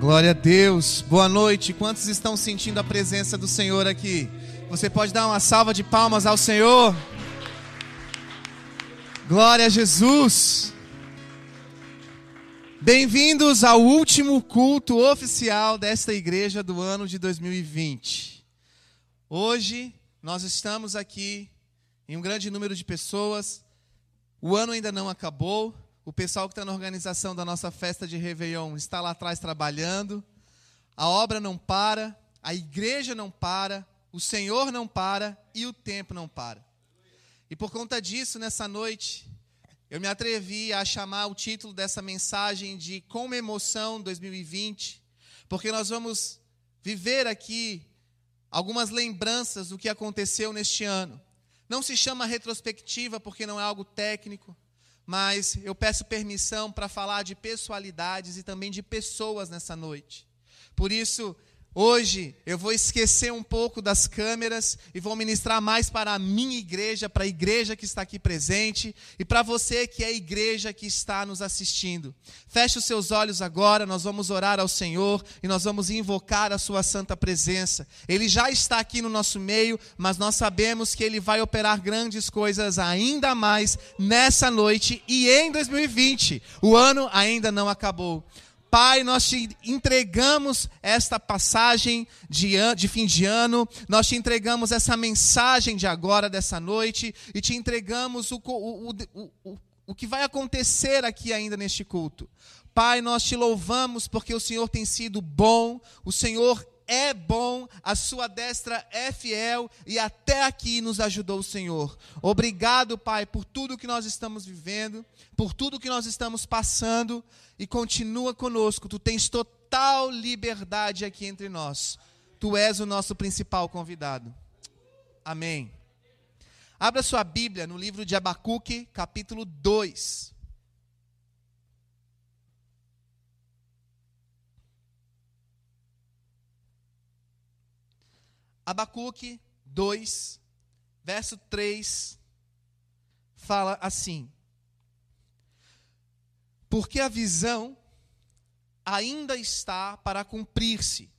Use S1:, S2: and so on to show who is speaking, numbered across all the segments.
S1: Glória a Deus. Boa noite. Quantos estão sentindo a presença do Senhor aqui? Você pode dar uma salva de palmas ao Senhor? Glória a Jesus. Bem-vindos ao último culto oficial desta igreja do ano de 2020. Hoje nós estamos aqui em um grande número de pessoas. O ano ainda não acabou. O pessoal que está na organização da nossa festa de Réveillon está lá atrás trabalhando. A obra não para, a igreja não para, o Senhor não para e o tempo não para. E por conta disso, nessa noite, eu me atrevi a chamar o título dessa mensagem de Com Emoção 2020, porque nós vamos viver aqui algumas lembranças do que aconteceu neste ano. Não se chama retrospectiva porque não é algo técnico, mas eu peço permissão para falar de pessoalidades e também de pessoas nessa noite. Por isso, Hoje eu vou esquecer um pouco das câmeras e vou ministrar mais para a minha igreja, para a igreja que está aqui presente e para você que é a igreja que está nos assistindo. Feche os seus olhos agora, nós vamos orar ao Senhor e nós vamos invocar a Sua santa presença. Ele já está aqui no nosso meio, mas nós sabemos que Ele vai operar grandes coisas ainda mais nessa noite e em 2020. O ano ainda não acabou. Pai, nós te entregamos esta passagem de, de, fim de ano, nós te entregamos essa mensagem de agora, dessa noite, e te entregamos o, o, o, o que vai acontecer aqui ainda neste culto. Pai, nós te louvamos porque o Senhor tem sido bom, o Senhor é bom, a sua destra é fiel e até aqui nos ajudou o Senhor. Obrigado, Pai, por tudo que nós estamos vivendo, por tudo que nós estamos passando e continua conosco. Tu tens total liberdade aqui entre nós. Tu és o nosso principal convidado. Amém. Abra sua Bíblia no livro de Abacuque, capítulo 2. Abacuque 2, verso 3, fala assim: Porque a visão ainda está para cumprir-se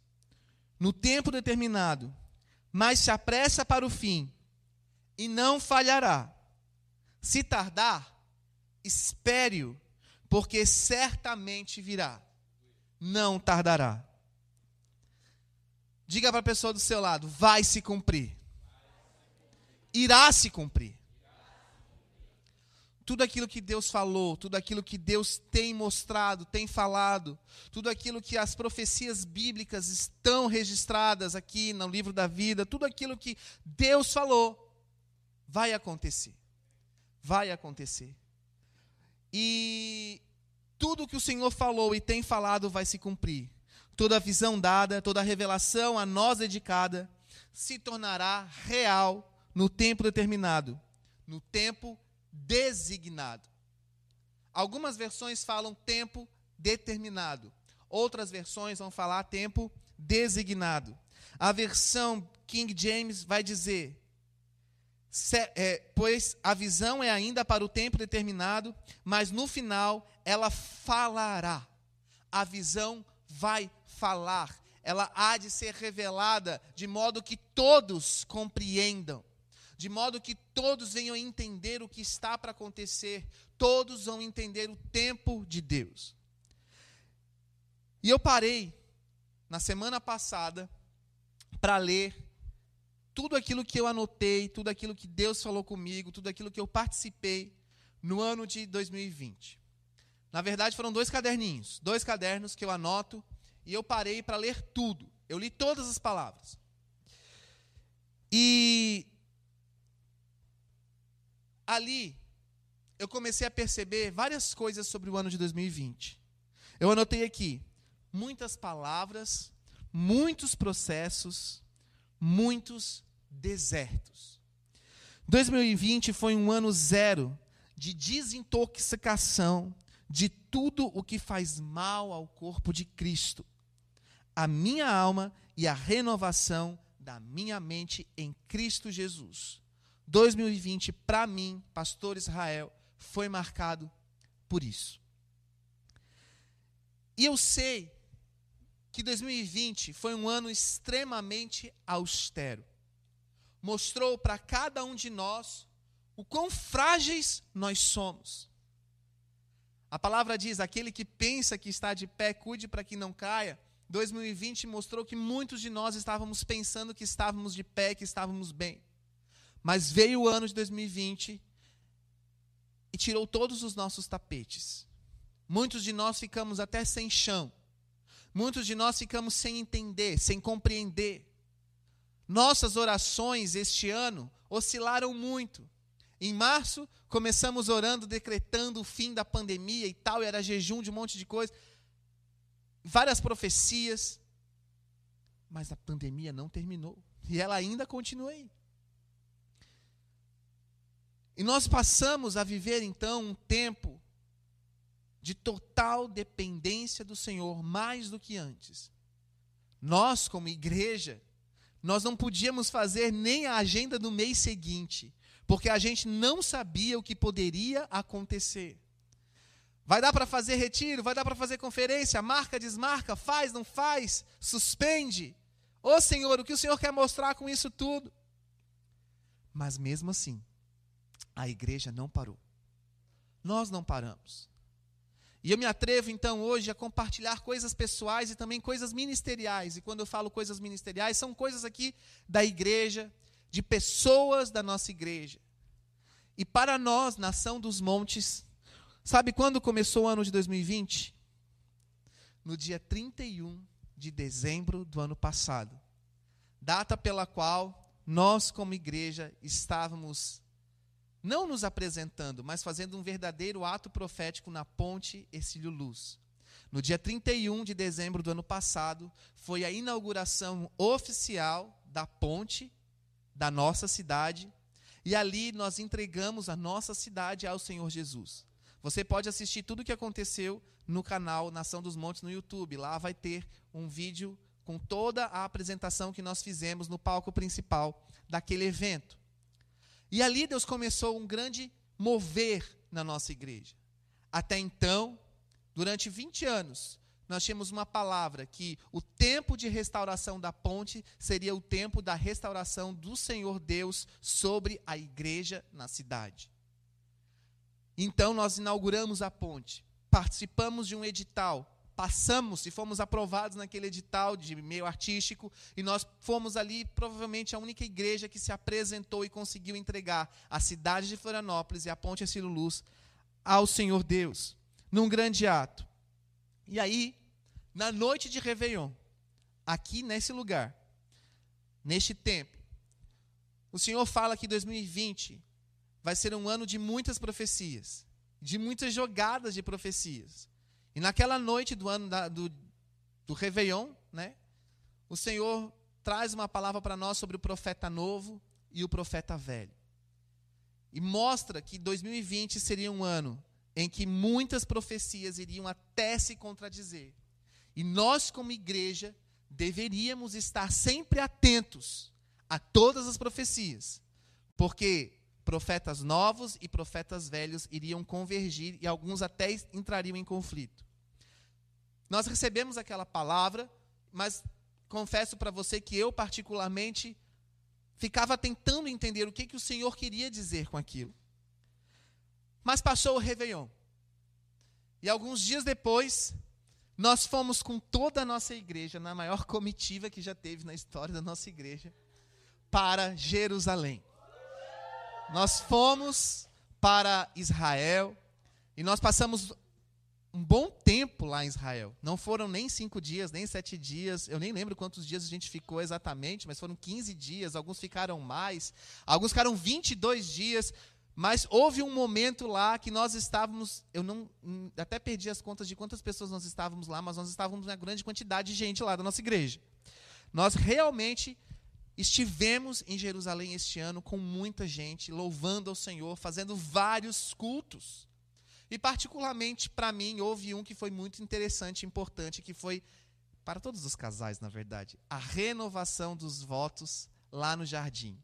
S1: no tempo determinado, mas se apressa para o fim e não falhará. Se tardar, espere-o, porque certamente virá. Não tardará. Diga para a pessoa do seu lado: vai se cumprir. Irá se cumprir. Tudo aquilo que Deus falou, tudo aquilo que Deus tem mostrado, tem falado, tudo aquilo que as profecias bíblicas estão registradas aqui no livro da vida, tudo aquilo que Deus falou, vai acontecer. Vai acontecer. E tudo que o Senhor falou e tem falado vai se cumprir toda a visão dada, toda a revelação a nós dedicada, se tornará real no tempo determinado, no tempo designado. Algumas versões falam tempo determinado, outras versões vão falar tempo designado. A versão King James vai dizer: é, pois a visão é ainda para o tempo determinado, mas no final ela falará. A visão vai falar, ela há de ser revelada de modo que todos compreendam, de modo que todos venham entender o que está para acontecer, todos vão entender o tempo de Deus. E eu parei na semana passada para ler tudo aquilo que eu anotei, tudo aquilo que Deus falou comigo, tudo aquilo que eu participei no ano de 2020. Na verdade, foram dois caderninhos, dois cadernos que eu anoto e eu parei para ler tudo. Eu li todas as palavras. E ali eu comecei a perceber várias coisas sobre o ano de 2020. Eu anotei aqui muitas palavras, muitos processos, muitos desertos. 2020 foi um ano zero de desintoxicação de tudo o que faz mal ao corpo de Cristo a minha alma e a renovação da minha mente em Cristo Jesus. 2020, para mim, pastor Israel, foi marcado por isso. E eu sei que 2020 foi um ano extremamente austero. Mostrou para cada um de nós o quão frágeis nós somos. A palavra diz: aquele que pensa que está de pé, cuide para que não caia. 2020 mostrou que muitos de nós estávamos pensando que estávamos de pé, que estávamos bem. Mas veio o ano de 2020 e tirou todos os nossos tapetes. Muitos de nós ficamos até sem chão. Muitos de nós ficamos sem entender, sem compreender. Nossas orações este ano oscilaram muito. Em março, começamos orando, decretando o fim da pandemia e tal, e era jejum de um monte de coisa. Várias profecias. Mas a pandemia não terminou. E ela ainda continua aí. E nós passamos a viver então um tempo de total dependência do Senhor, mais do que antes. Nós, como igreja, nós não podíamos fazer nem a agenda do mês seguinte, porque a gente não sabia o que poderia acontecer. Vai dar para fazer retiro, vai dar para fazer conferência, marca, desmarca, faz, não faz, suspende. Ô Senhor, o que o Senhor quer mostrar com isso tudo? Mas mesmo assim, a igreja não parou. Nós não paramos. E eu me atrevo então hoje a compartilhar coisas pessoais e também coisas ministeriais. E quando eu falo coisas ministeriais, são coisas aqui da igreja, de pessoas da nossa igreja. E para nós, nação dos montes, sabe quando começou o ano de 2020? No dia 31 de dezembro do ano passado. Data pela qual nós, como igreja, estávamos não nos apresentando, mas fazendo um verdadeiro ato profético na ponte Exílio Luz. No dia 31 de dezembro do ano passado, foi a inauguração oficial da ponte da nossa cidade, e ali nós entregamos a nossa cidade ao Senhor Jesus. Você pode assistir tudo o que aconteceu no canal Nação dos Montes no YouTube. Lá vai ter um vídeo com toda a apresentação que nós fizemos no palco principal daquele evento. E ali Deus começou um grande mover na nossa igreja. Até então, durante 20 anos, nós tínhamos uma palavra que o tempo de restauração da ponte seria o tempo da restauração do Senhor Deus sobre a igreja na cidade. Então nós inauguramos a ponte, participamos de um edital passamos e fomos aprovados naquele edital de meio artístico, e nós fomos ali, provavelmente, a única igreja que se apresentou e conseguiu entregar a cidade de Florianópolis e a Ponte Assilo Luz ao Senhor Deus, num grande ato. E aí, na noite de Réveillon, aqui nesse lugar, neste tempo, o Senhor fala que 2020 vai ser um ano de muitas profecias, de muitas jogadas de profecias. E naquela noite do ano da, do, do Réveillon, né, o Senhor traz uma palavra para nós sobre o profeta novo e o profeta velho. E mostra que 2020 seria um ano em que muitas profecias iriam até se contradizer. E nós, como igreja, deveríamos estar sempre atentos a todas as profecias, porque profetas novos e profetas velhos iriam convergir e alguns até entrariam em conflito. Nós recebemos aquela palavra, mas confesso para você que eu, particularmente, ficava tentando entender o que, que o Senhor queria dizer com aquilo. Mas passou o Réveillon. E alguns dias depois, nós fomos com toda a nossa igreja, na maior comitiva que já teve na história da nossa igreja, para Jerusalém. Nós fomos para Israel e nós passamos um bom tempo lá em Israel. Não foram nem cinco dias, nem sete dias. Eu nem lembro quantos dias a gente ficou exatamente, mas foram 15 dias. Alguns ficaram mais, alguns ficaram 22 dias. Mas houve um momento lá que nós estávamos, eu não até perdi as contas de quantas pessoas nós estávamos lá, mas nós estávamos uma grande quantidade de gente lá da nossa igreja. Nós realmente Estivemos em Jerusalém este ano com muita gente, louvando ao Senhor, fazendo vários cultos. E, particularmente, para mim, houve um que foi muito interessante e importante, que foi, para todos os casais, na verdade, a renovação dos votos lá no jardim.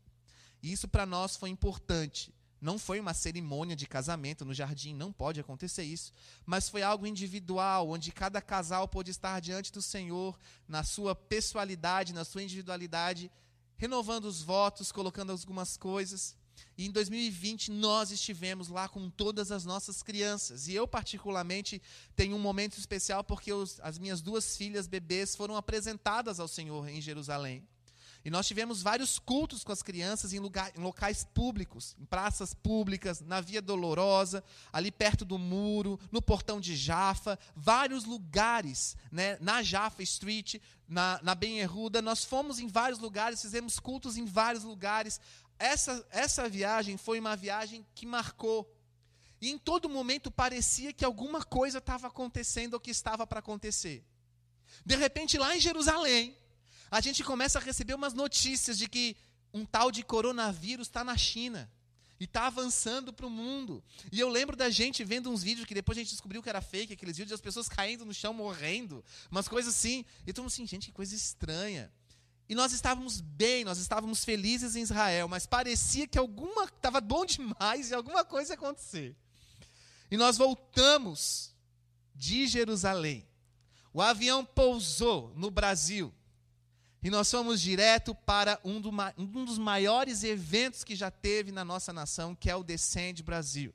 S1: E isso para nós foi importante. Não foi uma cerimônia de casamento no jardim, não pode acontecer isso. Mas foi algo individual, onde cada casal pôde estar diante do Senhor, na sua pessoalidade, na sua individualidade, renovando os votos, colocando algumas coisas. E em 2020 nós estivemos lá com todas as nossas crianças. E eu, particularmente, tenho um momento especial porque os, as minhas duas filhas bebês foram apresentadas ao Senhor em Jerusalém. E nós tivemos vários cultos com as crianças em, lugar, em, locais públicos, em praças públicas, na Via Dolorosa, ali perto do muro, no portão de Jaffa, vários lugares, né, na Jaffa Street, na, na Benherruda. Nós fomos em vários lugares, fizemos cultos em vários lugares. Essa, essa viagem foi uma viagem que marcou. E em todo momento parecia que alguma coisa estava acontecendo ou que estava para acontecer. De repente, lá em Jerusalém, a gente começa a receber umas notícias de que um tal de coronavírus está na China e está avançando para o mundo. E eu lembro da gente vendo uns vídeos que depois a gente descobriu que era fake, aqueles vídeos das pessoas caindo no chão, morrendo, umas coisas assim. E todo mundo assim, gente, que coisa estranha. E nós estávamos bem, nós estávamos felizes em Israel, mas parecia que alguma estava bom demais e alguma coisa ia acontecer. E nós voltamos de Jerusalém. O avião pousou no Brasil. E nós fomos direto para um, do, um, dos maiores eventos que já teve na nossa nação, que é o Descende Brasil.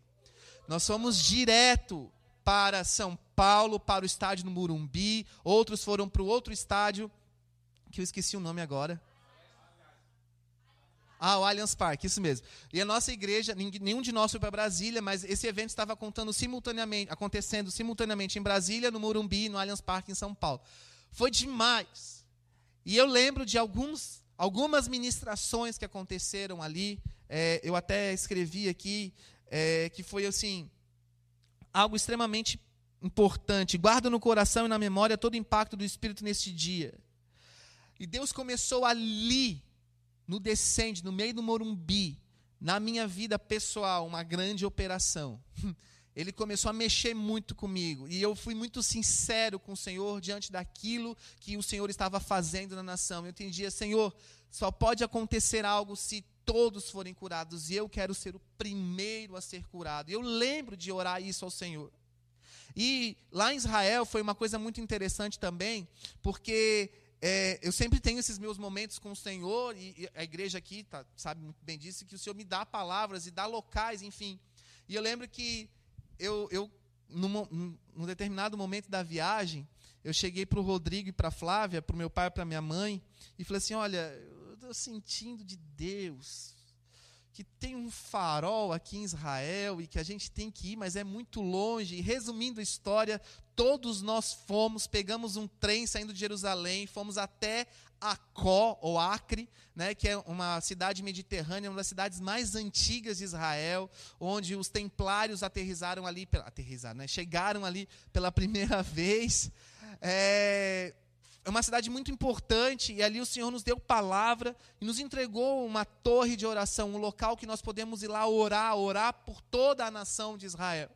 S1: Nós fomos direto para São Paulo, para o estádio no Murumbi, outros foram para o outro estádio que eu esqueci o nome agora. Ah, o Allianz Parque, isso mesmo. E a nossa igreja, nenhum de nós foi para Brasília, mas esse evento estava contando simultaneamente, acontecendo simultaneamente em Brasília, no Morumbi, no Allianz Parque em São Paulo. Foi demais. E eu lembro de alguns, algumas ministrações que aconteceram ali. É, eu até escrevi aqui é, que foi assim algo extremamente importante. Guarda no coração e na memória todo o impacto do Espírito neste dia. E Deus começou ali, no descende, no meio do Morumbi, na minha vida pessoal, uma grande operação. Ele começou a mexer muito comigo. E eu fui muito sincero com o Senhor diante daquilo que o Senhor estava fazendo na nação. Eu entendia, Senhor, só pode acontecer algo se todos forem curados. E eu quero ser o primeiro a ser curado. Eu lembro de orar isso ao Senhor. E lá em Israel foi uma coisa muito interessante também, porque é, eu sempre tenho esses meus momentos com o Senhor, e, e a igreja aqui tá, sabe muito bem disso, que o Senhor me dá palavras e dá locais, enfim. E eu lembro que eu, eu num, num determinado momento da viagem, eu cheguei para o Rodrigo e para a Flávia, para o meu pai e para minha mãe, e falei assim: olha, eu estou sentindo de Deus que tem um farol aqui em Israel e que a gente tem que ir, mas é muito longe. E resumindo a história, todos nós fomos, pegamos um trem saindo de Jerusalém, fomos até Acó, ou Acre, né, que é uma cidade mediterrânea, uma das cidades mais antigas de Israel, onde os templários aterrizaram ali, aterrizaram, né, chegaram ali pela primeira vez. É, é uma cidade muito importante e ali o Senhor nos deu palavra e nos entregou uma torre de oração, um local que nós podemos ir lá orar, orar por toda a nação de Israel.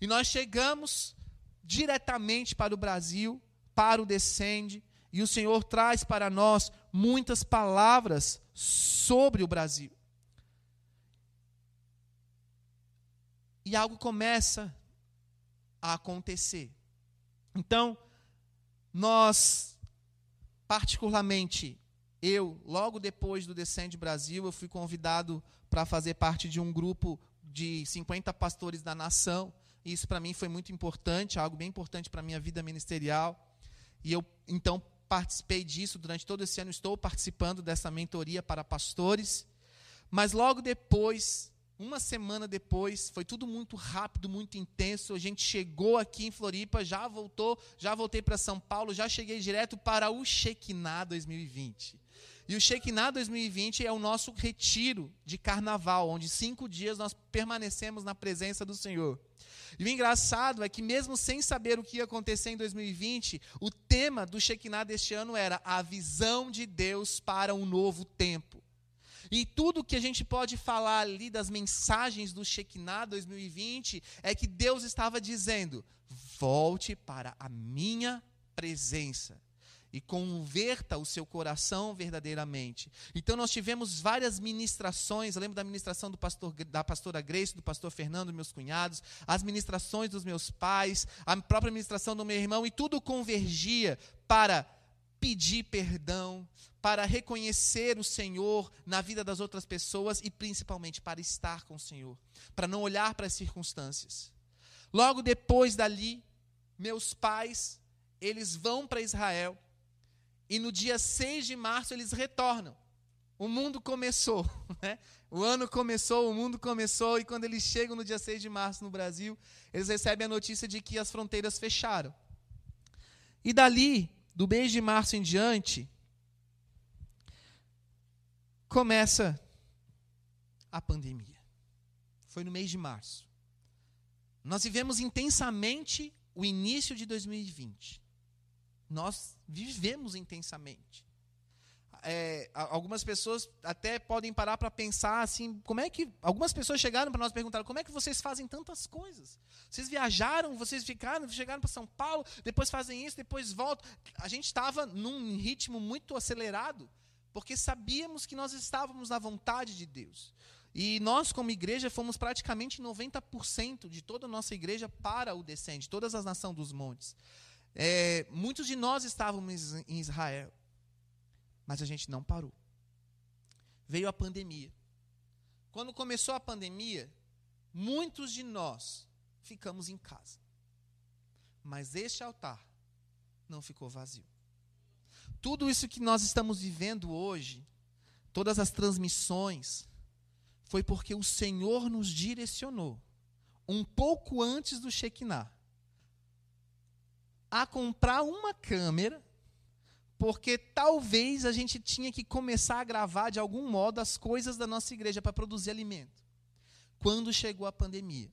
S1: E nós chegamos diretamente para o Brasil, para o Descende, e o Senhor traz para nós muitas palavras sobre o Brasil. E algo começa a acontecer. Então, nós particularmente, eu, logo depois do Descende Brasil, eu fui convidado para fazer parte de um grupo de 50 pastores da nação. Isso para mim foi muito importante, algo bem importante para a minha vida ministerial. E eu então participei disso durante todo esse ano, estou participando dessa mentoria para pastores. Mas logo depois uma semana depois, foi tudo muito rápido, muito intenso. A gente chegou aqui em Floripa, já voltou, já voltei para São Paulo, já cheguei direto para o Shekinah 2020. E o Shekinah 2020 é o nosso retiro de carnaval, onde cinco dias nós permanecemos na presença do Senhor. E o engraçado é que, mesmo sem saber o que ia acontecer em 2020, o tema do Shekinah deste ano era a visão de Deus para um novo tempo. E tudo que a gente pode falar ali das mensagens do Shekinah 2020 é que Deus estava dizendo: volte para a minha presença. e converta o seu coração verdadeiramente. Então nós tivemos várias ministrações, eu lembro da ministração do pastor, da pastora Grace, do pastor Fernando, meus cunhados, as ministrações dos meus pais, a própria ministração do meu irmão, e tudo convergia para pedir perdão, para reconhecer o Senhor na vida das outras pessoas e principalmente para estar com o Senhor, para não olhar para as circunstâncias. Logo depois dali, meus pais, eles vão para Israel e no dia 6 de março eles retornam. O mundo começou, né? O ano começou, o mundo começou, e quando eles chegam no dia 6 de março no Brasil, eles recebem a notícia de que as fronteiras fecharam. E dali, do mês de março em diante, começa a pandemia. Foi no mês de março. Nós vivemos intensamente o início de 2020. Nós vivemos intensamente. É, algumas pessoas até podem parar para pensar assim, como é que algumas pessoas chegaram para nós perguntar como é que vocês fazem tantas coisas? Vocês viajaram, vocês ficaram, chegaram para São Paulo, depois fazem isso, depois voltam. A gente estava num ritmo muito acelerado, porque sabíamos que nós estávamos na vontade de Deus. E nós, como igreja, fomos praticamente 90% de toda a nossa igreja para o descende, todas as nações dos montes. É, muitos de nós estávamos em Israel, mas a gente não parou. Veio a pandemia. Quando começou a pandemia, muitos de nós ficamos em casa. Mas este altar não ficou vazio. Tudo isso que nós estamos vivendo hoje, todas as transmissões, foi porque o Senhor nos direcionou, um pouco antes do Shekinah, a comprar uma câmera, porque talvez a gente tinha que começar a gravar de algum modo as coisas da nossa igreja para produzir alimento. Quando chegou a pandemia,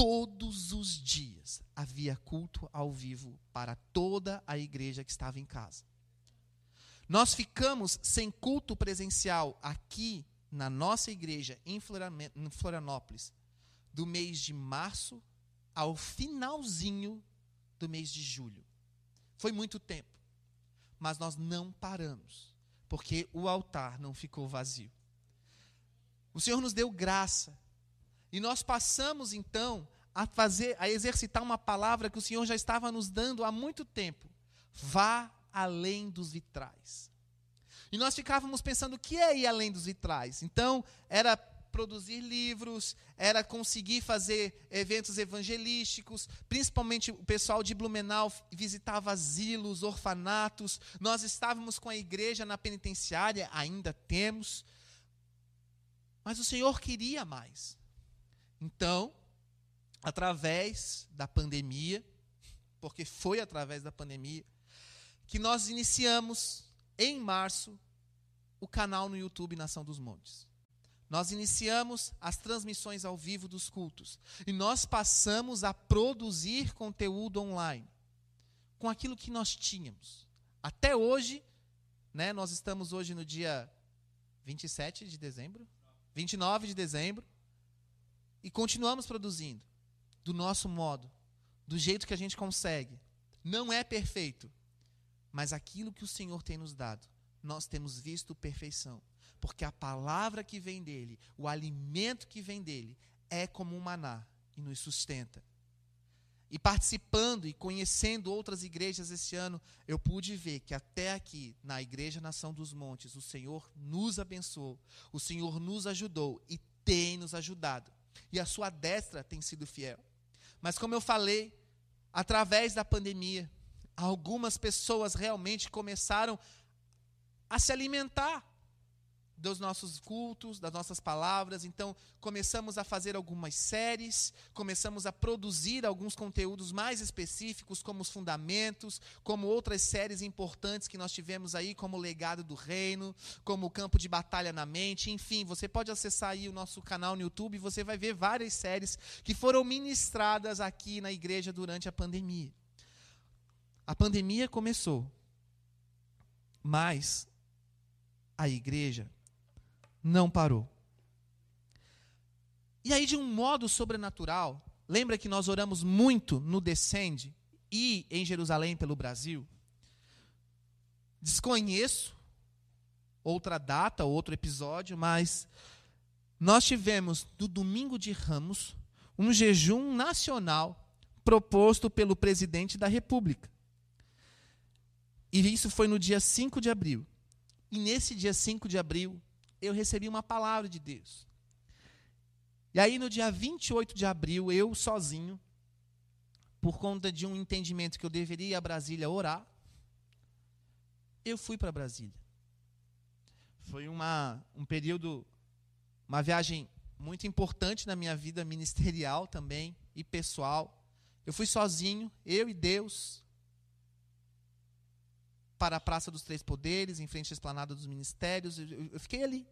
S1: todos os dias havia culto ao vivo para toda a igreja que estava em casa. Nós ficamos sem culto presencial aqui na nossa igreja em Florianópolis do mês de março ao finalzinho do mês de julho. Foi muito tempo. Mas nós não paramos, porque o altar não ficou vazio. O Senhor nos deu graça. E nós passamos então a fazer, a exercitar uma palavra que o Senhor já estava nos dando há muito tempo. Vá além dos vitrais. E nós ficávamos pensando o que é ir além dos vitrais. Então, era produzir livros, era conseguir fazer eventos evangelísticos, principalmente o pessoal de Blumenau visitava asilos, orfanatos. Nós estávamos com a igreja na penitenciária, ainda temos. Mas o Senhor queria mais. Então, através da pandemia, porque foi através da pandemia, que nós iniciamos em março o canal no YouTube Nação dos Montes. Nós iniciamos as transmissões ao vivo dos cultos. E nós passamos a produzir conteúdo online com aquilo que nós tínhamos. Até hoje, né, nós estamos hoje no dia 27 de dezembro, 29 de dezembro, e continuamos produzindo do nosso modo, do jeito que a gente consegue. Não é perfeito, mas aquilo que o Senhor tem nos dado, nós temos visto perfeição porque a palavra que vem dele, o alimento que vem dele, é como um maná e nos sustenta. E participando e conhecendo outras igrejas esse ano, eu pude ver que até aqui, na Igreja Nação dos Montes, o Senhor nos abençoou, o Senhor nos ajudou e tem nos ajudado. E a sua destra tem sido fiel. Mas como eu falei, através da pandemia, algumas pessoas realmente começaram a se alimentar dos nossos cultos, das nossas palavras. Então, começamos a fazer algumas séries, começamos a produzir alguns conteúdos mais específicos, como os fundamentos, como outras séries importantes que nós tivemos aí, como o legado do reino, como o campo de batalha na mente. Enfim, você pode acessar aí o nosso canal no YouTube e você vai ver várias séries que foram ministradas aqui na igreja durante a pandemia. A pandemia começou, mas a igreja não parou. E aí, de um modo sobrenatural, lembra que nós oramos muito no Descende? ir em Jerusalém pelo Brasil. Desconheço outra data, outro episódio, mas nós tivemos no domingo de Ramos um jejum nacional proposto pelo presidente da República. E isso foi no dia 5 de abril. E nesse dia 5 de abril, eu recebi uma palavra de Deus. E aí, no dia 28 de abril, eu sozinho, por conta de um entendimento que eu deveria ir a Brasília orar, eu fui para Brasília. Foi uma, um período, uma viagem muito importante na minha vida ministerial também e pessoal. Eu fui sozinho, eu e Deus, para a Praça dos Três Poderes, em frente à esplanada dos ministérios. Eu, eu fiquei ali.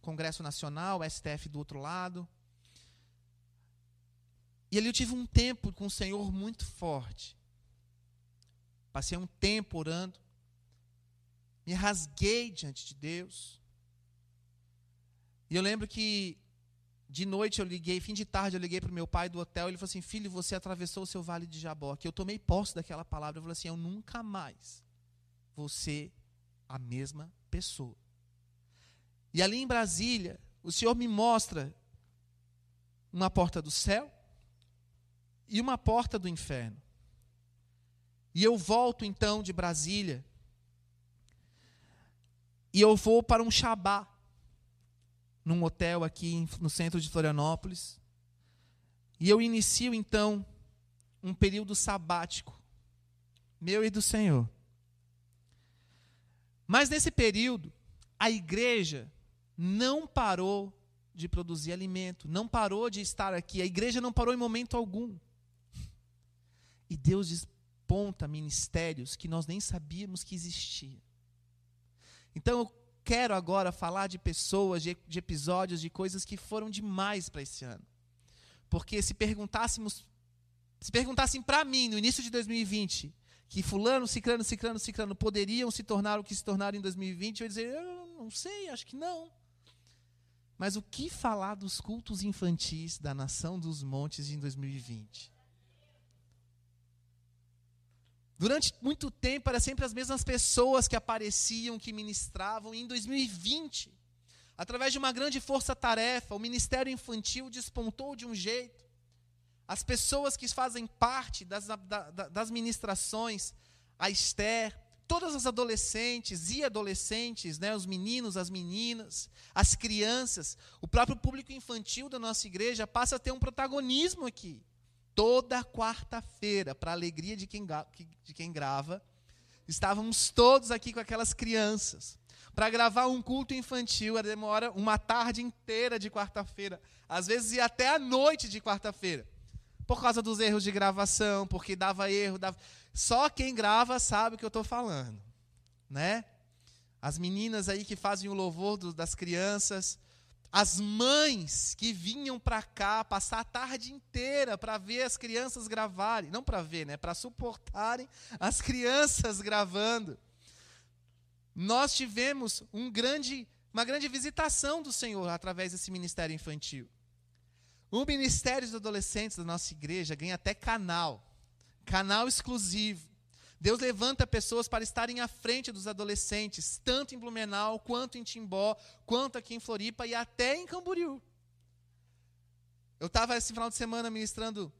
S1: Congresso Nacional, STF do outro lado. E ali eu tive um tempo com o Senhor muito forte. Passei um tempo orando. Me rasguei diante de Deus. E eu lembro que de noite eu liguei, fim de tarde eu liguei para o meu pai do hotel, ele falou assim: "Filho, você atravessou o seu vale de Jabó". Que eu tomei posse daquela palavra, eu falei assim: "Eu nunca mais ser a mesma pessoa". E ali em Brasília, o Senhor me mostra uma porta do céu e uma porta do inferno. E eu volto então de Brasília e eu vou para um Shabá num hotel aqui no centro de Florianópolis. E eu inicio então um período sabático, meu e do Senhor. Mas nesse período, a igreja não parou de produzir alimento, não parou de estar aqui, a igreja não parou em momento algum. E Deus desponta ministérios que nós nem sabíamos que existiam. Então eu quero agora falar de pessoas, de, de episódios, de coisas que foram demais para esse ano. Porque se perguntássemos, se perguntassem para mim no início de 2020, que fulano, ciclano, ciclano, ciclano poderiam se tornar o que se tornaram em 2020, eu ia dizer, eu não sei, acho que não. Mas o que falar dos cultos infantis da nação dos montes em 2020? Durante muito tempo, era sempre as mesmas pessoas que apareciam, que ministravam. E em 2020, através de uma grande força-tarefa, o ministério infantil despontou de um jeito. As pessoas que fazem parte das, das ministrações, a Esther, todas as adolescentes e adolescentes, né, os meninos, as meninas, as crianças, o próprio público infantil da nossa igreja passa a ter um protagonismo aqui. Toda quarta-feira, para a alegria de quem, de quem grava, estávamos todos aqui com aquelas crianças. Para gravar um culto infantil, demora uma tarde inteira de quarta-feira, às vezes ia até a noite de quarta-feira, por causa dos erros de gravação, porque dava erro. Dava... Só quem grava sabe o que eu estou falando, né? As meninas aí que fazem o louvor do, das crianças, as mães que vinham para cá passar a tarde inteira para ver as crianças gravarem, não para ver, né, para suportarem as crianças gravando. Nós tivemos um grande, uma grande visitação do Senhor através desse ministério infantil. O ministério dos adolescentes da nossa igreja ganha até canal, canal exclusivo. Deus levanta pessoas para estarem à frente dos adolescentes, tanto em Blumenau, quanto em Timbó, quanto aqui em Floripa e até em Camboriú. Eu estava esse final de semana ministrando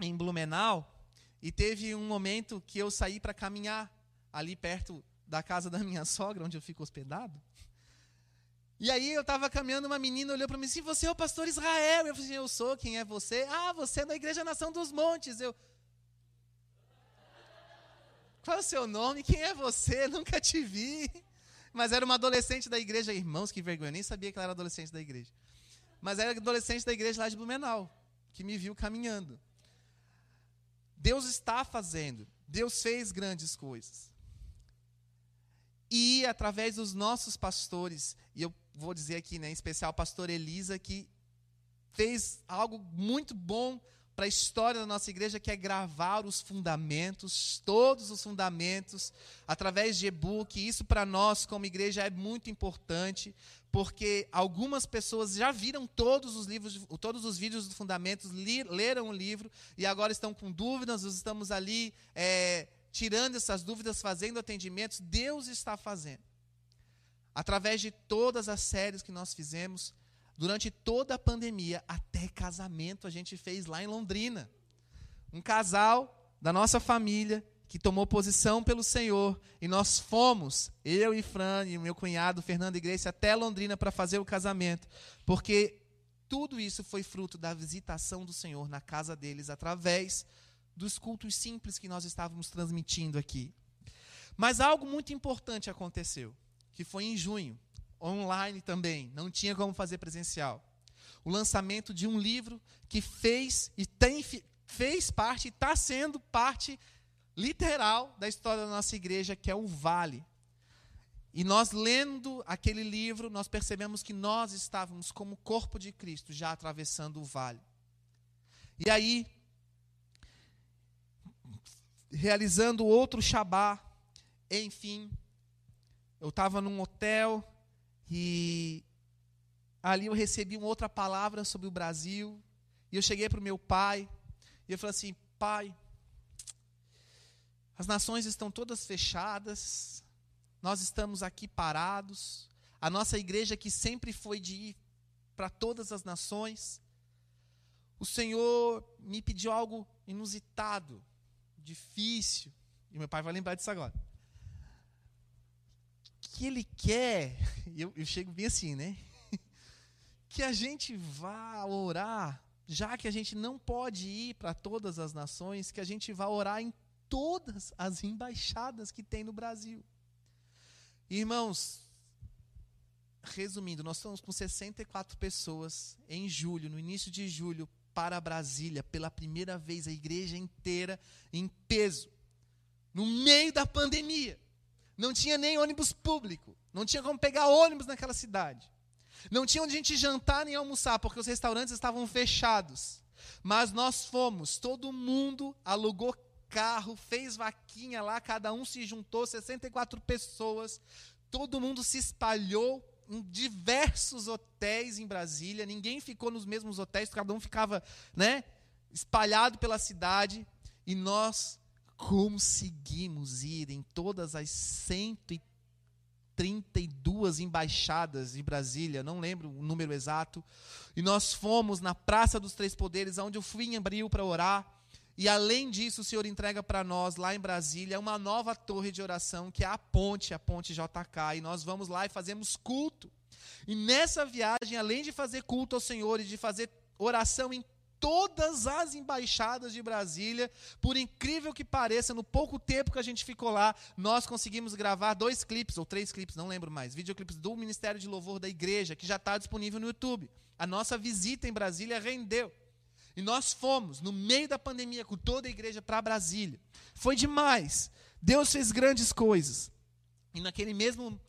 S1: em Blumenau e teve um momento que eu saí para caminhar ali perto da casa da minha sogra, onde eu fico hospedado. E aí eu estava caminhando, uma menina olhou para mim disse, você é o pastor Israel. Eu falei assim, eu sou, quem é você? Ah, você é da Igreja Nação dos Montes. Eu, qual é o seu nome? Quem é você? Nunca te vi. Mas era uma adolescente da igreja. Irmãos, que vergonha. Eu nem sabia que ela era adolescente da igreja. Mas era adolescente da igreja lá de Blumenau, que me viu caminhando. Deus está fazendo. Deus fez grandes coisas. E através dos nossos pastores, e eu vou dizer aqui, né, em especial, o pastor Elisa, que fez algo muito bom para a história da nossa igreja, que é gravar os fundamentos, todos os fundamentos, através de e-book. Isso para nós, como igreja, é muito importante, porque algumas pessoas já viram todos os livros, todos os vídeos dos fundamentos, li, leram o livro e agora estão com dúvidas, nós estamos ali é, tirando essas dúvidas, fazendo atendimentos. Deus está fazendo. Através de todas as séries que nós fizemos, durante toda a pandemia, até casamento a gente fez lá em Londrina. Um casal da nossa família que tomou posição pelo Senhor e nós fomos, eu e Fran e meu cunhado Fernando Igreja, até Londrina para fazer o casamento, porque tudo isso foi fruto da visitação do Senhor na casa deles através dos cultos simples que nós estávamos transmitindo aqui. Mas algo muito importante aconteceu, que foi em junho, online também, não tinha como fazer presencial. O lançamento de um livro que fez e tem, fez parte, está sendo parte literal da história da nossa igreja, que é o Vale. E nós lendo aquele livro, nós percebemos que nós estávamos como corpo de Cristo já atravessando o vale. E aí, realizando outro Shabá, enfim, eu estava num hotel e ali eu recebi uma outra palavra sobre o Brasil. E eu cheguei para o meu pai e eu falei assim: Pai, as nações estão todas fechadas, nós estamos aqui parados. A nossa igreja, que sempre foi de ir para todas as nações, o Senhor me pediu algo inusitado, difícil, e meu pai vai lembrar disso agora. Que Ele quer, eu, eu chego bem assim, né? Que a gente vá orar, já que a gente não pode ir para todas as nações, que a gente vá orar em todas as embaixadas que tem no Brasil. Irmãos, resumindo, nós estamos com 64 pessoas em julho, no início de julho, para Brasília, pela primeira vez, a igreja inteira em peso, no meio da pandemia. Não tinha nem ônibus público, não tinha como pegar ônibus naquela cidade. Não tinha onde a gente jantar nem almoçar, porque os restaurantes estavam fechados. Mas nós fomos, todo mundo alugou carro, fez vaquinha lá, cada um se juntou, 64 pessoas, todo mundo se espalhou em diversos hotéis em Brasília, ninguém ficou nos mesmos hotéis, cada um ficava, né, espalhado pela cidade, e nós conseguimos ir em todas as 132 embaixadas de Brasília, não lembro o número exato, e nós fomos na Praça dos Três Poderes, onde eu fui em abril para orar, e além disso, o Senhor entrega para nós, lá em Brasília, uma nova torre de oração, que é a ponte, a ponte JK. E nós vamos lá e fazemos culto. E nessa viagem, além de fazer culto ao Senhor e de fazer oração em todas as embaixadas de Brasília, por incrível que pareça, no pouco tempo que a gente ficou lá, nós conseguimos gravar dois clipes, ou três clipes, não lembro mais, videoclipes do Ministério de Louvor da Igreja, que já está disponível no YouTube. A nossa visita em Brasília rendeu. E nós fomos, no meio da pandemia, com toda a igreja para Brasília. Foi demais. Deus fez grandes coisas. E naquele mesmo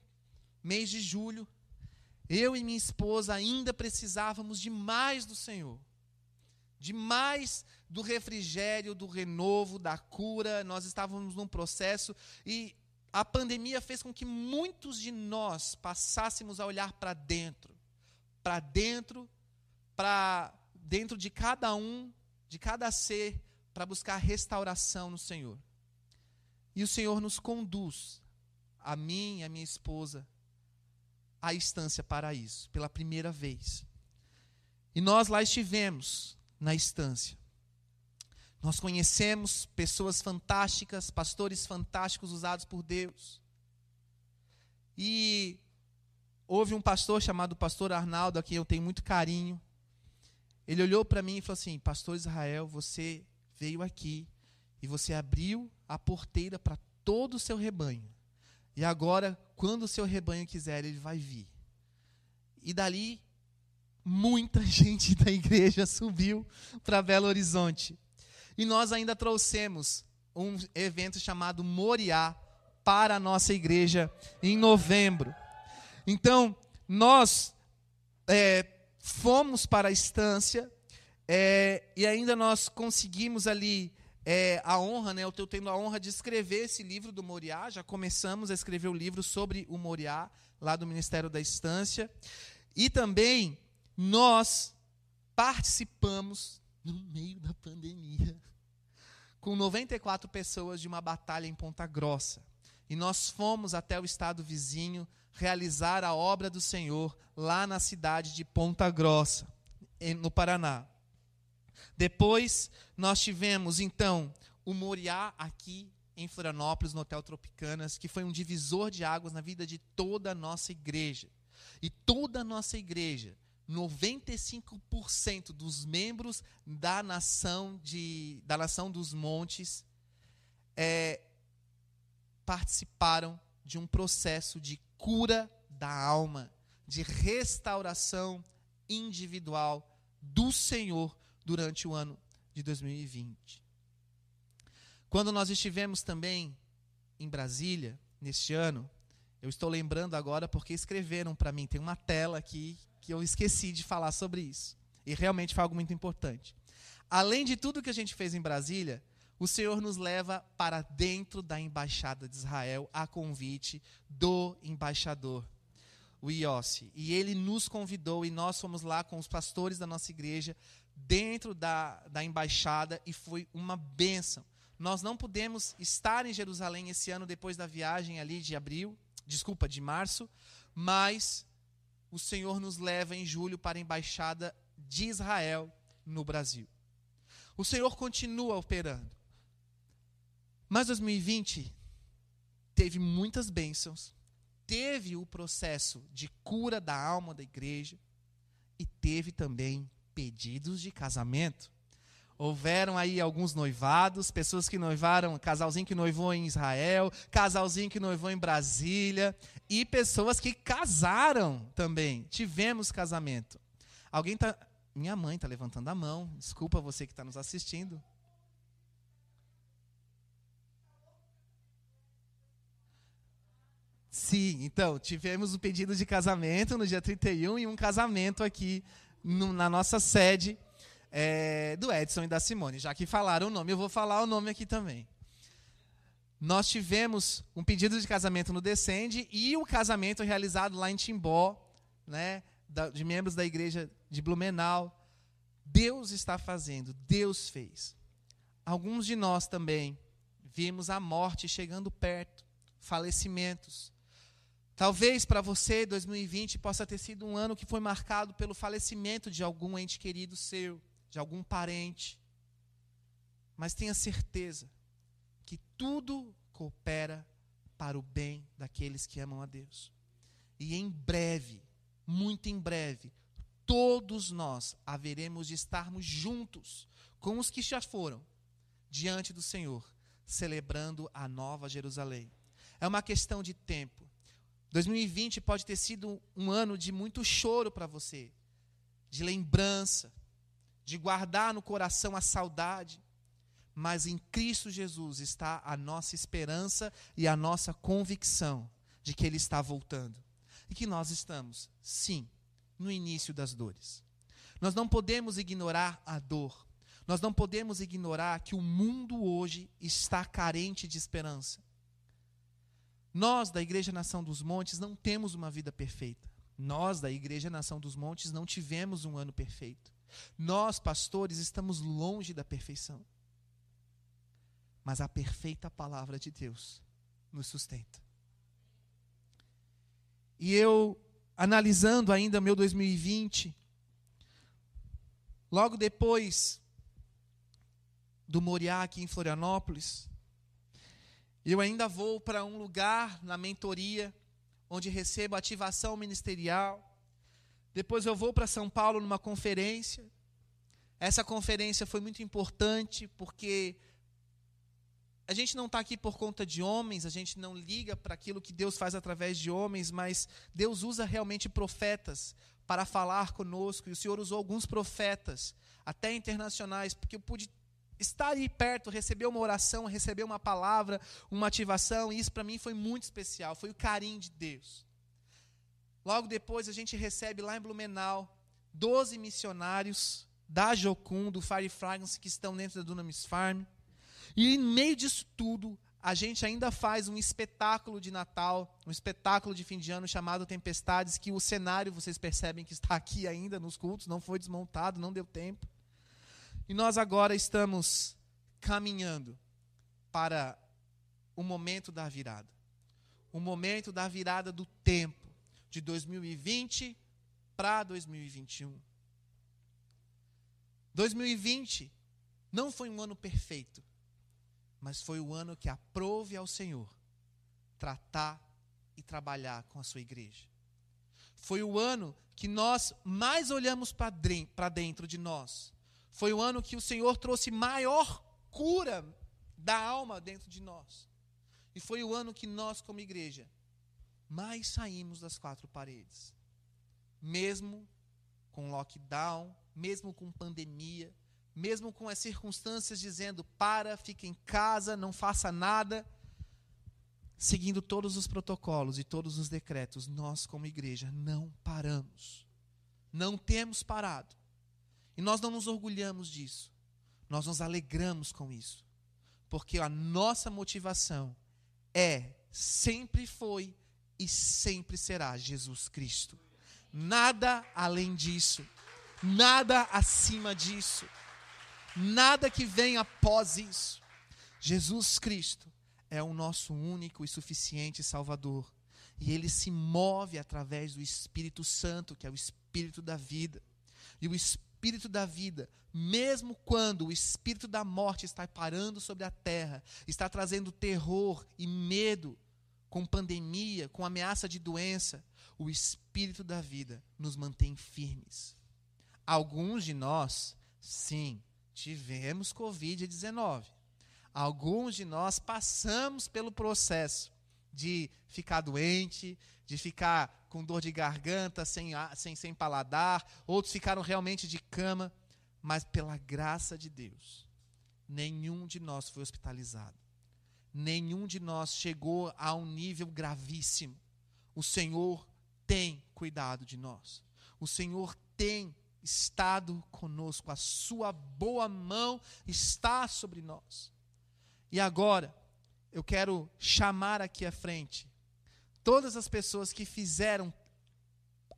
S1: mês de julho, eu e minha esposa ainda precisávamos de mais do Senhor. De mais do refrigério, do renovo, da cura. Nós estávamos num processo e a pandemia fez com que muitos de nós passássemos a olhar para dentro. Para dentro, para dentro de cada um, de cada ser, para buscar restauração no Senhor. E o Senhor nos conduz, a mim e a minha esposa, à estância para isso, pela primeira vez. E nós lá estivemos, na estância. Nós conhecemos pessoas fantásticas, pastores fantásticos usados por Deus. E houve um pastor chamado Pastor Arnaldo, a quem eu tenho muito carinho. Ele olhou para mim e falou assim: Pastor Israel, você veio aqui e você abriu a porteira para todo o seu rebanho. E agora, quando o seu rebanho quiser, ele vai vir. E dali, muita gente da igreja subiu para Belo Horizonte. E nós ainda trouxemos um evento chamado Moriá para a nossa igreja em novembro. Então, nós é, fomos para a estância, É, e ainda nós conseguimos ali é, a honra, né, eu estou tendo a honra de escrever esse livro do Moriá. Já começamos a escrever o livro sobre o Moriá, lá do Ministério da Estância. E também nós participamos, no meio da pandemia, com 94 pessoas de uma batalha em Ponta Grossa. E nós fomos até o estado vizinho realizar a obra do Senhor lá na cidade de Ponta Grossa, no Paraná. Depois, nós tivemos, então, o Moriá aqui em Florianópolis, no Hotel Tropicanas, que foi um divisor de águas na vida de toda a nossa igreja. E toda a nossa igreja, 95% dos membros da nação, de, da nação dos montes é, participaram de um processo de cura da alma, de restauração individual do Senhor durante o ano de 2020. Quando nós estivemos também em Brasília, neste ano, eu estou lembrando agora porque escreveram para mim, tem uma tela aqui que eu esqueci de falar sobre isso. E realmente foi algo muito importante. Além de tudo que a gente fez em Brasília, o Senhor nos leva para dentro da embaixada de Israel a convite do embaixador, o Iossi. E ele nos convidou e nós fomos lá com os pastores da nossa igreja dentro da, da embaixada e foi uma bênção. Nós não pudemos estar em Jerusalém esse ano depois da viagem ali de abril, desculpa, de março, mas o Senhor nos leva em julho para a embaixada de Israel no Brasil. O Senhor continua operando. Mas 2020 teve muitas bênçãos, teve o processo de cura da alma da igreja e teve também pedidos de casamento. Houveram aí alguns noivados, pessoas que noivaram, casalzinho que noivou em Israel, casalzinho que noivou em Brasília, e pessoas que casaram também. Tivemos casamento. Alguém tá. Minha mãe está levantando a mão. Desculpa você que está nos assistindo. Sim, então, tivemos o um pedido de casamento no dia 31 e um casamento aqui no, na nossa sede é, do Edson e da Simone. Já que falaram o nome, eu vou falar o nome aqui também. Nós tivemos um pedido de casamento no Descende e o casamento realizado lá em Timbó, né, de membros da igreja de Blumenau. Deus está fazendo, Deus fez. Alguns de nós também vimos a morte chegando perto, falecimentos. Talvez para você 2020 possa ter sido um ano que foi marcado pelo falecimento de algum ente querido seu, de algum parente. Mas tenha certeza que tudo coopera para o bem daqueles que amam a Deus. E em breve, muito em breve, todos nós haveremos de estarmos juntos com os que já foram diante do Senhor, celebrando a nova Jerusalém. É uma questão de tempo 2020 pode ter sido um ano de muito choro para você, de lembrança, de guardar no coração a saudade. Mas em Cristo Jesus está a nossa esperança e a nossa convicção de que Ele está voltando. E que nós estamos, sim, no início das dores. Nós não podemos ignorar a dor. Nós não podemos ignorar que o mundo hoje está carente de esperança. Nós, da Igreja Nação dos Montes, não temos uma vida perfeita. Nós, da Igreja Nação dos Montes, não tivemos um ano perfeito. Nós, pastores, estamos longe da perfeição. Mas a perfeita palavra de Deus nos sustenta. E eu, analisando ainda meu 2020, logo depois do Moriá aqui em Florianópolis, eu ainda vou para um lugar na mentoria onde recebo ativação ministerial. Depois eu vou para São Paulo numa conferência. Essa conferência foi muito importante porque a gente não está aqui por conta de homens, a gente não liga para aquilo que Deus faz através de homens, mas Deus usa realmente profetas para falar conosco. E o Senhor usou alguns profetas, até internacionais, porque eu pude estar aí perto, receber uma oração, receber uma palavra, uma ativação, e isso para mim foi muito especial, foi o carinho de Deus. Logo depois a gente recebe lá em Blumenau 12 missionários da Jocum, do Fire Fragrance, que estão dentro da Dunamis Farm. E em meio disso tudo, a gente ainda faz um espetáculo de Natal, um espetáculo de fim de ano chamado Tempestades, que o cenário, vocês percebem que está aqui ainda nos cultos, não foi desmontado, não deu tempo. E nós agora estamos caminhando para o momento da virada. O momento da virada do tempo, de 2020 para 2021. 2020 não foi um ano perfeito mas foi o ano que aprove ao Senhor tratar e trabalhar com a sua igreja. Foi o ano que nós mais olhamos para dentro de nós. Foi o ano que o Senhor trouxe maior cura da alma dentro de nós. E foi o ano que nós, como igreja, mais saímos das quatro paredes. Mesmo com lockdown, mesmo com pandemia, mesmo com as circunstâncias dizendo para, fique em casa, não faça nada, seguindo todos os protocolos e todos os decretos, nós, como igreja, não paramos. Não temos parado. E nós não nos orgulhamos disso. Nós nos alegramos com isso. Porque a nossa motivação é, sempre foi e sempre será Jesus Cristo. Nada além disso. Nada acima disso nada que vem após isso. Jesus Cristo é o nosso único e suficiente Salvador. E ele se move através do Espírito Santo, que é o Espírito da vida. E o Espírito da vida, mesmo quando o Espírito da morte está parando sobre a terra, está trazendo terror e medo, com pandemia, com ameaça de doença, o Espírito da vida nos mantém firmes. Alguns de nós, sim, tivemos Covid-19. Alguns de nós passamos pelo processo de ficar doente, de ficar com dor de garganta, sem, sem, sem paladar, outros ficaram realmente de cama, mas pela graça de Deus, nenhum de nós foi hospitalizado. Nenhum de nós chegou a um nível gravíssimo. O Senhor tem cuidado de nós. O Senhor tem estado conosco, a sua boa mão está sobre nós. E agora, eu quero chamar aqui à frente todas as pessoas que fizeram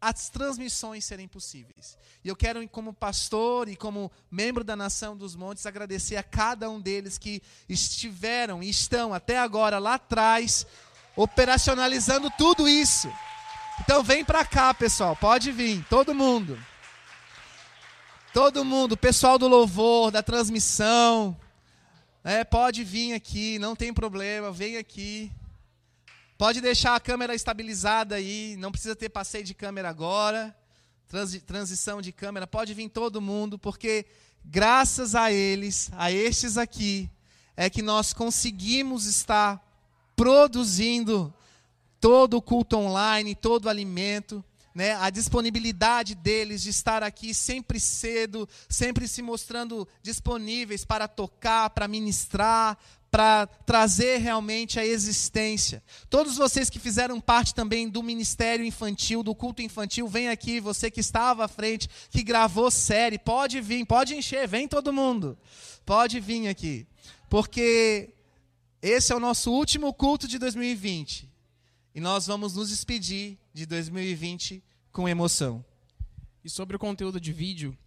S1: as transmissões serem possíveis. E eu quero, como pastor e como membro da Nação dos Montes, agradecer a cada um deles que estiveram e estão até agora lá atrás, operacionalizando tudo isso. Então vem para cá, pessoal, pode vir, todo mundo. Todo mundo, pessoal do louvor, da transmissão, é, pode vir aqui, não tem problema, vem aqui. Pode deixar a câmera estabilizada aí, não precisa ter passeio de câmera agora, transi transição de câmera, pode vir todo mundo, porque graças a eles, a estes aqui, é que nós conseguimos estar produzindo todo o culto online, todo o alimento né, a disponibilidade deles de estar aqui sempre cedo, sempre se mostrando disponíveis para tocar, para ministrar, para trazer realmente a existência. Todos vocês que fizeram parte também do ministério infantil, do culto infantil, vem aqui, você que estava à frente, que gravou série, pode vir, pode encher, vem todo mundo. Pode vir aqui. Porque esse é o nosso último culto de 2020. E nós vamos nos despedir de 2020 com emoção.
S2: E sobre o conteúdo de vídeo,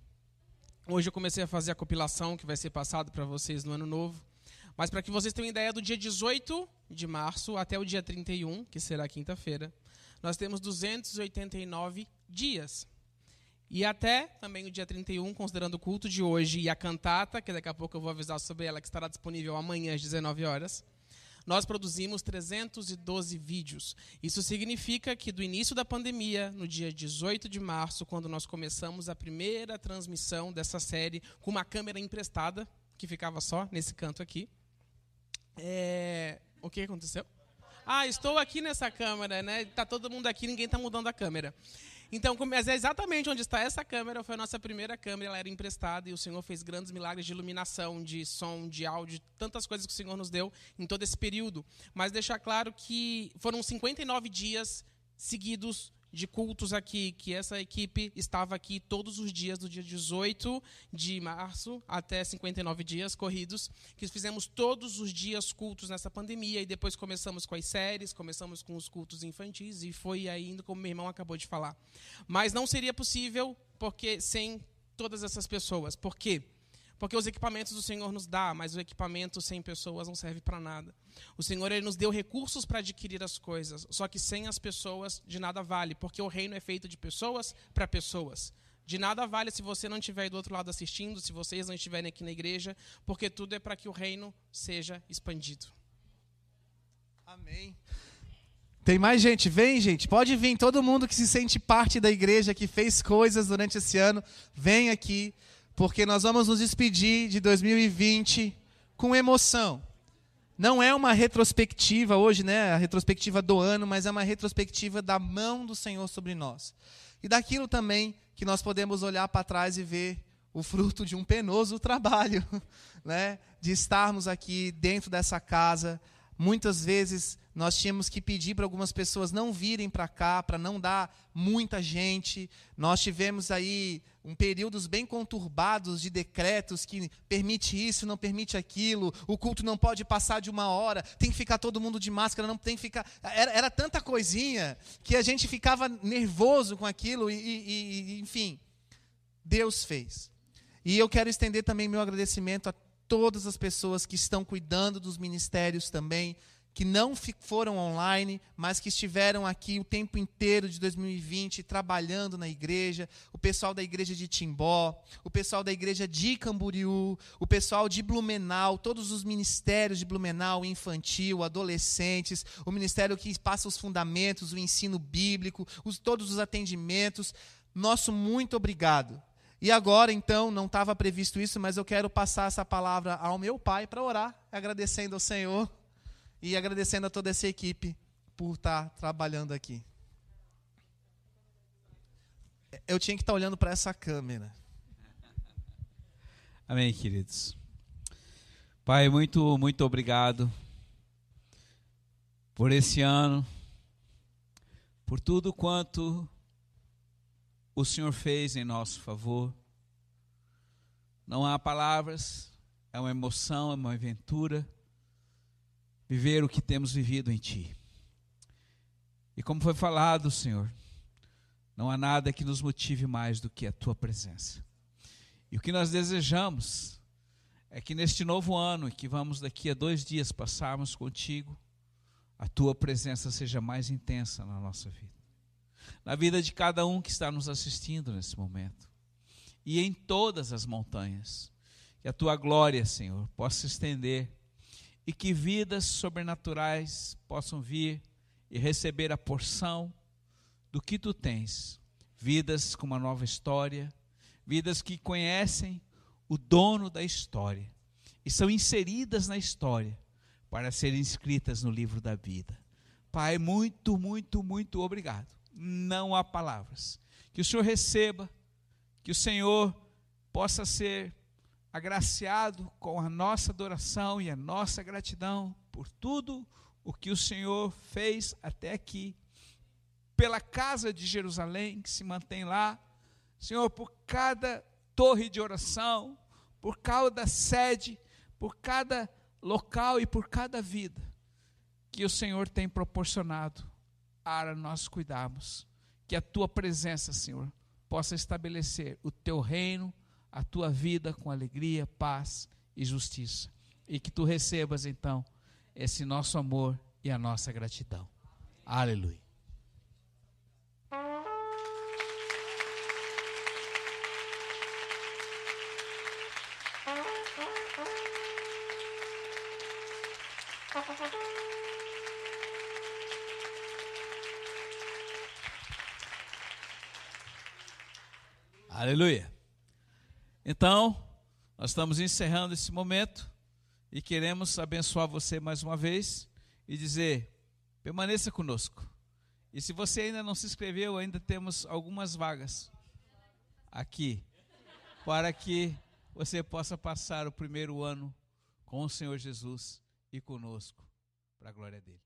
S2: hoje eu comecei a fazer a compilação que vai ser passado para vocês no ano novo. Mas para que vocês tenham ideia, do dia 18 de março até o dia 31, que será quinta-feira, nós temos 289 dias. E até também o dia 31, considerando o culto de hoje e a cantata, que daqui a pouco eu vou avisar sobre ela, que estará disponível amanhã às 19 horas nós produzimos 312 vídeos. Isso significa que do início da pandemia, no dia 18 de março, quando nós começamos a primeira transmissão dessa série com uma câmera emprestada, que ficava só nesse canto aqui, é... o que aconteceu? Ah, estou aqui nessa câmera, né? Está todo mundo aqui, ninguém está mudando a câmera. Então, mas é exatamente onde está essa câmera, foi a nossa primeira câmera, ela era emprestada e o Senhor fez grandes milagres de iluminação, de som, de áudio, tantas coisas que o Senhor nos deu em todo esse período. Mas deixar claro que foram 59 dias seguidos de cultos aqui, que essa equipe estava aqui todos os dias do dia 18 de março até 59 dias corridos, que fizemos todos os dias cultos nessa pandemia e depois começamos com as séries, começamos com os cultos infantis e foi ainda como meu irmão acabou de falar. Mas não seria possível porque sem todas essas pessoas. Por quê? Porque os equipamentos o Senhor nos dá, mas o equipamento sem pessoas não serve para nada. O Senhor ele nos deu recursos para adquirir as coisas, só que sem as pessoas de nada vale, porque o reino é feito de pessoas para pessoas. De nada vale se você não estiver do outro lado assistindo, se vocês não estiverem aqui na igreja, porque tudo é para que o reino seja expandido.
S1: Amém. Tem mais gente? Vem, gente. Pode vir. Todo mundo que se sente parte da igreja, que fez coisas durante esse ano, vem aqui porque nós vamos nos despedir de 2020 com emoção. Não é uma retrospectiva hoje, né, a retrospectiva do ano, mas é uma retrospectiva da mão do Senhor sobre nós. E daquilo também que nós podemos olhar para trás e ver o fruto de um penoso trabalho, né, de estarmos aqui dentro dessa casa, muitas vezes nós tínhamos que pedir para algumas pessoas não virem para cá, para não dar muita gente. Nós tivemos aí um períodos bem conturbados de decretos que permite isso, não permite aquilo. O culto não pode passar de uma hora. Tem que ficar todo mundo de máscara, não tem que ficar. Era, era tanta coisinha que a gente ficava nervoso com aquilo e, e, e enfim, Deus fez. E eu quero estender também meu agradecimento a todas as pessoas que estão cuidando dos ministérios também, que não foram online, mas que estiveram aqui o tempo inteiro de 2020 trabalhando na igreja, o pessoal da igreja de Timbó, o pessoal da igreja de Camboriú, o pessoal de Blumenau, todos os ministérios de Blumenau, infantil, adolescentes, o ministério que passa os fundamentos, o ensino bíblico, os, todos os atendimentos. Nosso muito obrigado. E agora, então, não estava previsto isso, mas eu quero passar essa palavra ao meu pai para orar, agradecendo ao Senhor e agradecendo a toda essa equipe por estar trabalhando aqui. Eu tinha que estar olhando para essa câmera.
S3: Amém, queridos. Pai, muito, muito obrigado por esse ano, por tudo quanto o Senhor fez em nosso favor. Não há palavras, é uma emoção, é uma aventura viver o que temos vivido em Ti. E como foi falado, Senhor, não há nada que nos motive mais do que a Tua presença. E o que nós desejamos é que neste novo ano, que vamos daqui a dois dias passarmos contigo, a Tua presença seja mais intensa na nossa vida. Na vida de cada um que está nos assistindo nesse momento. E em todas as montanhas. Que a Tua glória, Senhor, possa se estender e que vidas sobrenaturais possam vir e receber a porção do que tu tens. Vidas com uma nova história, vidas que conhecem o dono da história e são inseridas na história para serem escritas no livro da vida. Pai, muito, muito, muito obrigado. Não há palavras. Que o Senhor receba, que o Senhor possa ser agraciado com a nossa adoração e a nossa gratidão por tudo o que o Senhor fez até aqui, pela casa de Jerusalém que se mantém lá, Senhor, por cada torre de oração, por cada sede, por cada local e por cada vida que o Senhor tem proporcionado para nós cuidarmos. Que a tua presença, Senhor, possa estabelecer o teu reino a tua vida com alegria, paz e justiça. E que tu recebas então esse nosso amor e a nossa gratidão. Aleluia. Aleluia. Então, nós estamos encerrando esse momento e queremos abençoar você mais uma vez e dizer: permaneça conosco. E se você ainda não se inscreveu, ainda temos algumas vagas aqui para que você possa passar o primeiro ano com o Senhor Jesus e conosco, para a glória dele.